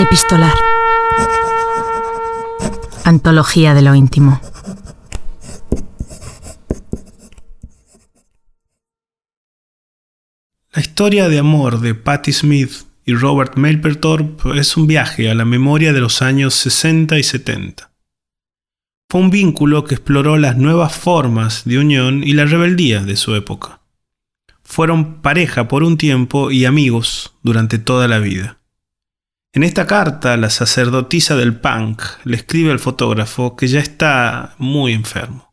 Epistolar. Antología de lo íntimo. La historia de amor de Patti Smith y Robert Mapplethorpe es un viaje a la memoria de los años 60 y 70. Fue un vínculo que exploró las nuevas formas de unión y la rebeldía de su época. Fueron pareja por un tiempo y amigos durante toda la vida. En esta carta, la sacerdotisa del punk le escribe al fotógrafo que ya está muy enfermo.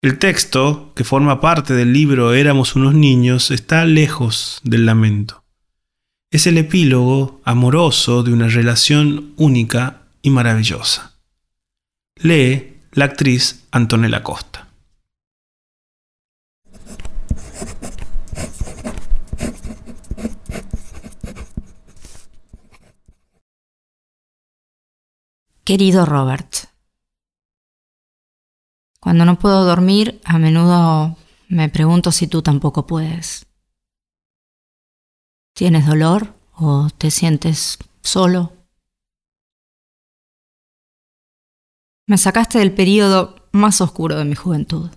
El texto, que forma parte del libro Éramos unos niños, está lejos del lamento. Es el epílogo amoroso de una relación única y maravillosa. Lee la actriz Antonella Costa. Querido Robert, cuando no puedo dormir, a menudo me pregunto si tú tampoco puedes. ¿Tienes dolor o te sientes solo? Me sacaste del periodo más oscuro de mi juventud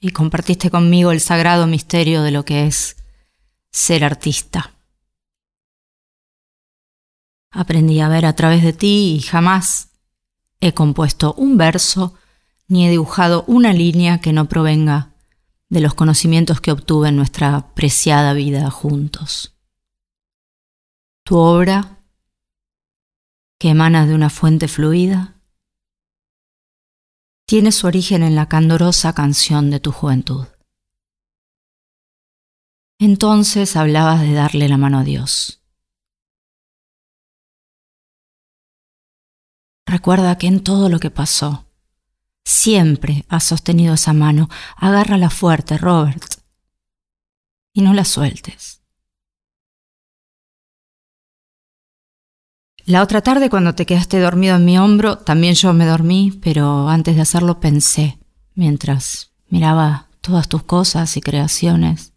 y compartiste conmigo el sagrado misterio de lo que es ser artista. Aprendí a ver a través de ti y jamás he compuesto un verso ni he dibujado una línea que no provenga de los conocimientos que obtuve en nuestra preciada vida juntos. Tu obra, que emana de una fuente fluida, tiene su origen en la candorosa canción de tu juventud. Entonces hablabas de darle la mano a Dios. Recuerda que en todo lo que pasó, siempre has sostenido esa mano. Agárrala fuerte, Robert. Y no la sueltes. La otra tarde cuando te quedaste dormido en mi hombro, también yo me dormí, pero antes de hacerlo pensé, mientras miraba todas tus cosas y creaciones,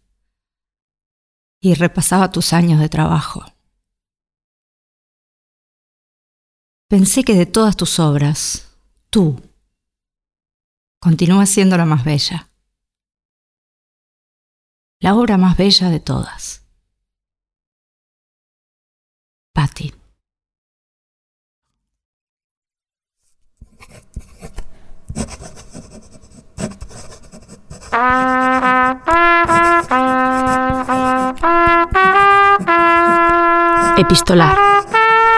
y repasaba tus años de trabajo. Pensé que de todas tus obras, tú continúas siendo la más bella. La obra más bella de todas. Patty. Epistolar